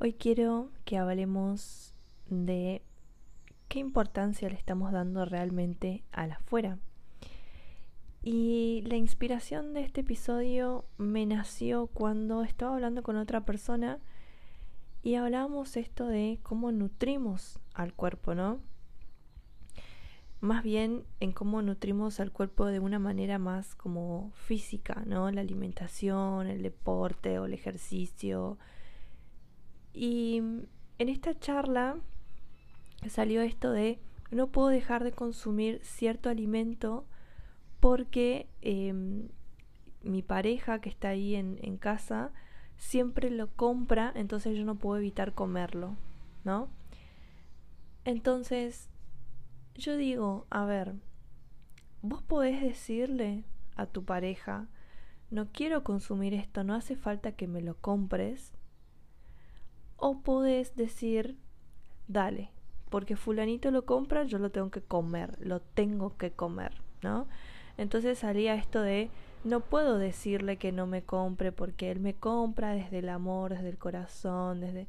Hoy quiero que hablemos de qué importancia le estamos dando realmente a la afuera. Y la inspiración de este episodio me nació cuando estaba hablando con otra persona y hablábamos esto de cómo nutrimos al cuerpo, ¿no? Más bien en cómo nutrimos al cuerpo de una manera más como física, ¿no? La alimentación, el deporte o el ejercicio, y en esta charla salió esto de no puedo dejar de consumir cierto alimento porque em, mi pareja que está ahí en, en, casa siempre lo compra, entonces yo no puedo evitar comerlo, ¿no? Entonces, yo digo, a ver, vos podés decirle a tu pareja, no quiero consumir esto, no hace falta que me lo compres, o podés decir, dale, porque fulanito lo compra, yo lo tengo que comer, lo tengo que comer, ¿no? Entonces salía esto de, no puedo decirle que no me compre porque él me compra desde el amor, desde el corazón, desde...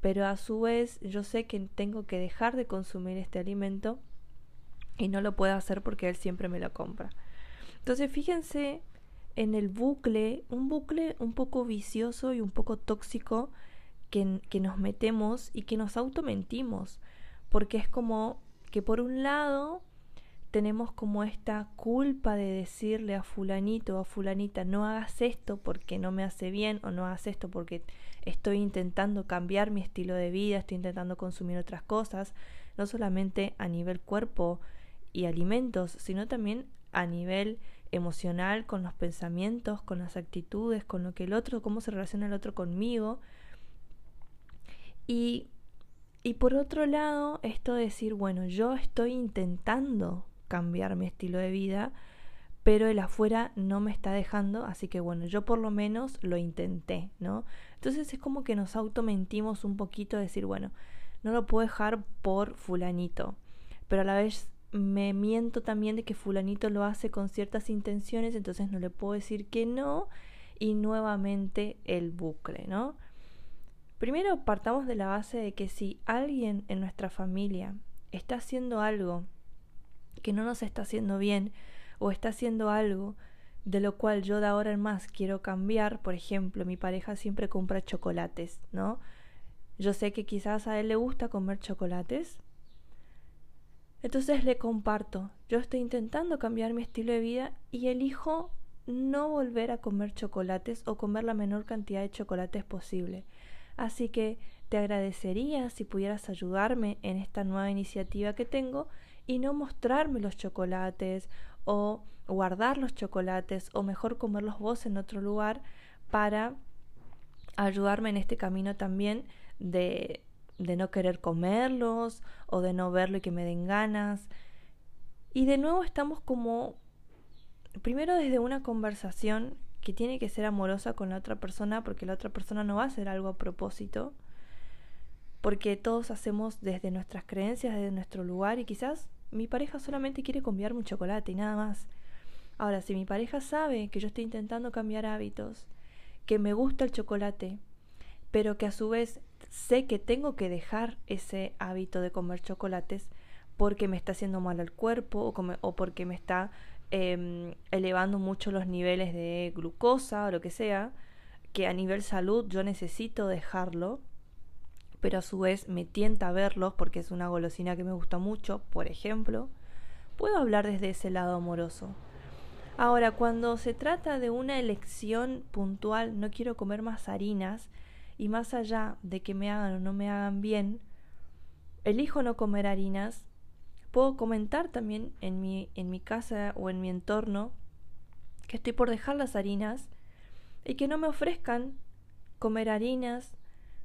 Pero a su vez yo sé que tengo que dejar de consumir este alimento y no lo puedo hacer porque él siempre me lo compra. Entonces fíjense en el bucle, un bucle un poco vicioso y un poco tóxico que, nos metemos y que nos automentimos, porque es como que por un lado tenemos como esta culpa de decirle a fulanito o a fulanita no hagas esto porque no me hace bien o no hagas esto porque estoy intentando cambiar mi estilo de vida, estoy intentando consumir otras cosas, no solamente a nivel cuerpo y alimentos, sino también a nivel emocional, con los pensamientos, con las actitudes, con lo que el otro, cómo se relaciona el otro conmigo. Y, y por otro lado, esto de decir, bueno, yo estoy intentando cambiar mi estilo de vida, pero el afuera no me está dejando, así que bueno, yo por lo menos lo intenté, ¿no? Entonces es como que nos automentimos un poquito, decir, bueno, no lo puedo dejar por fulanito, pero a la vez me miento también de que fulanito lo hace con ciertas intenciones, entonces no le puedo decir que no, y nuevamente el bucle, ¿no? Primero partamos de la base de que si alguien en nuestra familia está haciendo algo que no nos está haciendo bien o está haciendo algo de lo cual yo de ahora en más quiero cambiar, por ejemplo, mi pareja siempre compra chocolates, ¿no? Yo sé que quizás a él le gusta comer chocolates, entonces le comparto, yo estoy intentando cambiar mi estilo de vida y elijo no volver a comer chocolates o comer la menor cantidad de chocolates posible. Así que te agradecería si pudieras ayudarme en esta nueva iniciativa que tengo y no mostrarme los chocolates o guardar los chocolates o mejor comerlos vos en otro lugar para ayudarme en este camino también de, de no querer comerlos o de no verlo y que me den ganas. Y de nuevo estamos como, primero desde una conversación que tiene que ser amorosa con la otra persona porque la otra persona no va a hacer algo a propósito, porque todos hacemos desde nuestras creencias, desde nuestro lugar y quizás mi pareja solamente quiere cambiarme un chocolate y nada más. Ahora, si mi pareja sabe que yo estoy intentando cambiar hábitos, que me gusta el chocolate, pero que a su vez sé que tengo que dejar ese hábito de comer chocolates porque me está haciendo mal al cuerpo o, o porque me está Em, elevando mucho los niveles de glucosa o lo que sea, que a nivel salud yo necesito dejarlo, pero a su vez me tienta verlos porque es una golosina que me gusta mucho, por ejemplo, puedo hablar desde ese lado amoroso. Ahora, cuando se trata de una elección puntual, no quiero comer más harinas, y más allá de que me hagan o no me hagan bien, elijo no comer harinas puedo comentar también en mi, en mi casa o en mi entorno que estoy por dejar las harinas y que no me ofrezcan comer harinas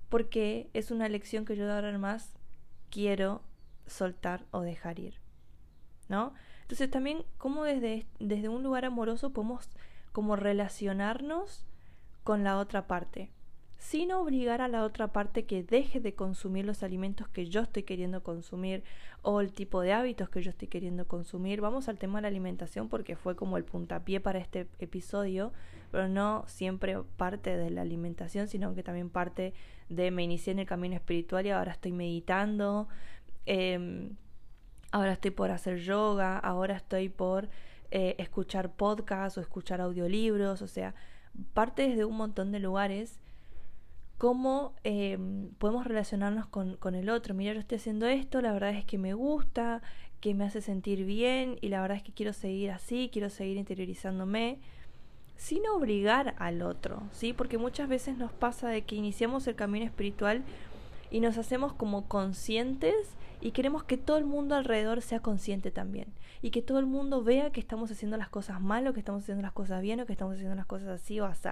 porque es una lección que yo ahora más quiero soltar o dejar ir. ¿No? Entonces también como desde, desde un lugar amoroso podemos como relacionarnos con la otra parte sin obligar a la otra parte que deje de consumir los alimentos que yo estoy queriendo consumir o el tipo de hábitos que yo estoy queriendo consumir. Vamos al tema de la alimentación porque fue como el puntapié para este episodio, pero no siempre parte de la alimentación, sino que también parte de me inicié en el camino espiritual y ahora estoy meditando, em, ahora estoy por hacer yoga, ahora estoy por eh, escuchar podcasts o escuchar audiolibros, o sea, parte desde un montón de lugares cómo em, podemos relacionarnos con, con, el otro. Mira, yo estoy haciendo esto, la verdad es que me gusta, que me hace sentir bien y la verdad es que quiero seguir así, quiero seguir interiorizándome sin obligar al otro, ¿sí? Porque muchas veces nos pasa de que iniciamos el camino espiritual y nos hacemos como conscientes y queremos que todo el mundo alrededor sea consciente también y que todo el mundo vea que estamos haciendo las cosas mal o que estamos haciendo las cosas bien o que estamos haciendo las cosas así o así.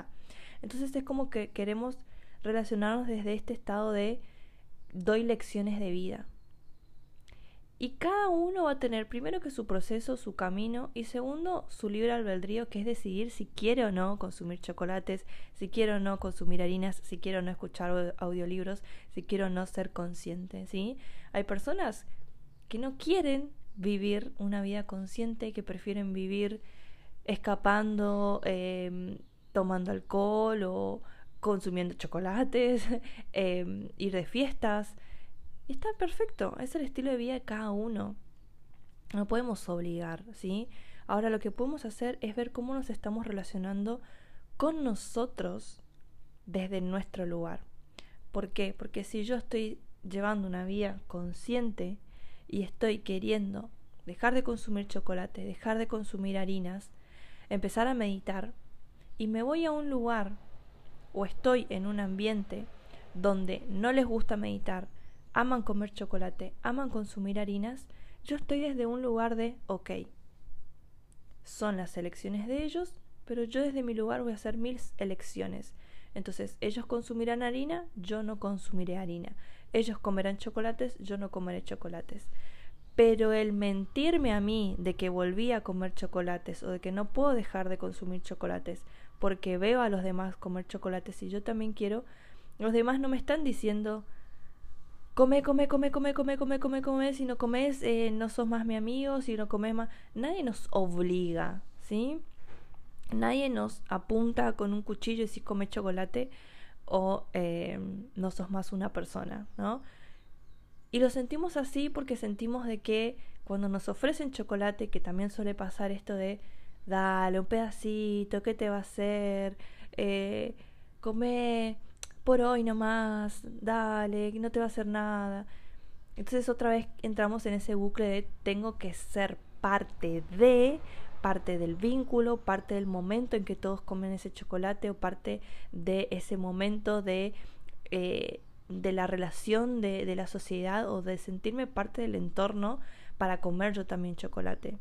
Entonces es como que queremos relacionarnos desde este estado de doy lecciones de vida. Y cada uno va a tener primero que su proceso, su camino y segundo su libre albedrío que es decidir si quiere o no consumir chocolates, si quiere o no consumir harinas, si quiere o no escuchar audiolibros, si quiere o no ser consciente, ¿sí? Hay personas que no quieren vivir una vida consciente, que prefieren vivir escapando, em, tomando alcohol o consumiendo chocolates, em, ir de fiestas. Está perfecto, es el estilo de vida de cada uno. No podemos obligar, ¿sí? Ahora lo que podemos hacer es ver cómo nos estamos relacionando con nosotros desde nuestro lugar. ¿Por qué? Porque si yo estoy llevando una vida consciente y estoy queriendo dejar de consumir chocolate, dejar de consumir harinas, empezar a meditar y me voy a un lugar o estoy en un ambiente donde no les gusta meditar, aman comer chocolate, aman consumir harinas, yo estoy desde un lugar de, ok, son las elecciones de ellos, pero yo desde mi lugar voy a hacer mil elecciones. Entonces, ellos consumirán harina, yo no consumiré harina. Ellos comerán chocolates, yo no comeré chocolates. Pero el mentirme a mí de que volví a comer chocolates o de que no puedo dejar de consumir chocolates porque veo a los demás comer chocolates y yo también quiero, los demás no me están diciendo come, come, come, come, come, come, come, come, si no comes eh, no sos más mi amigo, si no comes más, nadie nos obliga, ¿sí? Nadie nos apunta con un cuchillo y si come chocolate o eh, no sos más una persona, ¿no? Y lo sentimos así porque sentimos de que cuando nos ofrecen chocolate, que también suele pasar esto de dale un pedacito, ¿qué te va a hacer? Eh, come por hoy nomás, dale, no te va a hacer nada. Entonces otra vez entramos en ese bucle de tengo que ser parte de, parte del vínculo, parte del momento en que todos comen ese chocolate o parte de ese momento de, eh, de la relación de, de la sociedad o de sentirme parte del entorno para comer yo también chocolate.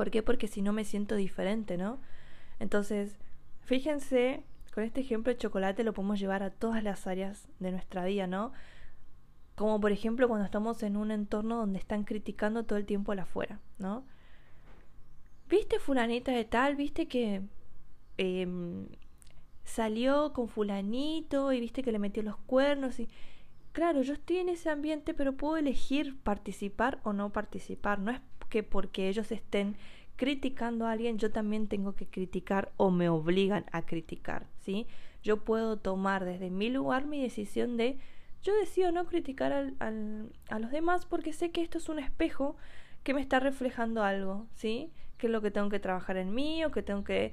¿Por qué? Porque si no me siento diferente, ¿no? Entonces, fíjense, con este ejemplo de chocolate lo podemos llevar a todas las áreas de nuestra vida, ¿no? Como por ejemplo cuando estamos en un entorno donde están criticando todo el tiempo al afuera, ¿no? ¿Viste fulanita de tal? ¿Viste que em, salió con fulanito y viste que le metió los cuernos? Y claro, yo estoy en ese ambiente, pero puedo elegir participar o no participar. No es que porque ellos estén criticando a alguien, yo también tengo que criticar o me obligan a criticar, ¿sí? Yo puedo tomar desde mi lugar mi decisión de yo decido no criticar al, a los demás porque sé que esto es un espejo que me está reflejando algo, ¿sí? Que es lo que tengo que trabajar en mí o que tengo que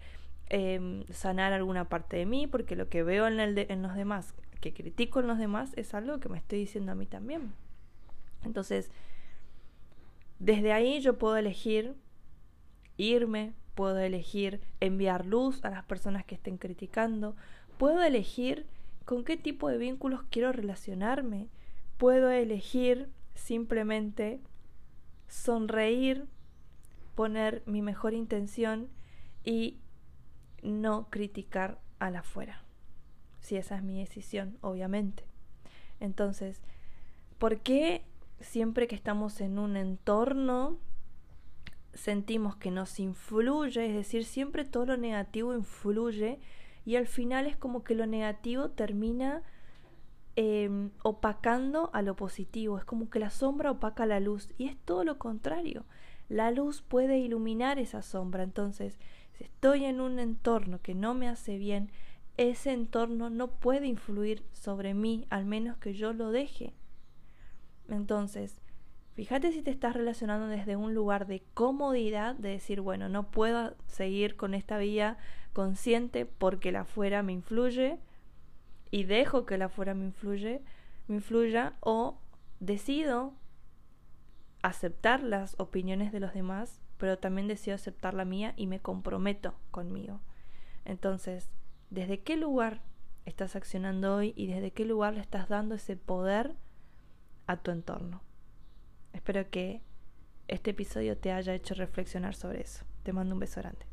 em, sanar alguna parte de mí porque lo que veo en, el en los demás, que critico en los demás, es algo que me estoy diciendo a mí también. Entonces, desde ahí yo puedo elegir irme, puedo elegir enviar luz a las personas que estén criticando, puedo elegir con qué tipo de vínculos quiero relacionarme, puedo elegir simplemente sonreír, poner mi mejor intención y no criticar a la afuera. Si esa es mi decisión, obviamente, Entonces, ¿por qué siempre que estamos en un entorno sentimos que nos influye? Es decir, siempre todo lo negativo influye y al final es como que lo negativo termina em, opacando a lo positivo, es como que la sombra opaca la luz y es todo lo contrario. La luz puede iluminar esa sombra, entonces si estoy en un entorno que no me hace bien, ese entorno no puede influir sobre mí, al menos que yo lo deje. Entonces, fíjate si te estás relacionando desde un lugar de comodidad, de decir, bueno, no puedo seguir con esta vía consciente porque la afuera me influye y dejo que la afuera me influye, me influya o decido aceptar las opiniones de los demás, pero también decido aceptar la mía y me comprometo conmigo. Entonces, ¿desde qué lugar estás accionando hoy y desde qué lugar le estás dando ese poder a tu entorno. Espero que este episodio te haya hecho reflexionar sobre eso. Te mando un beso grande.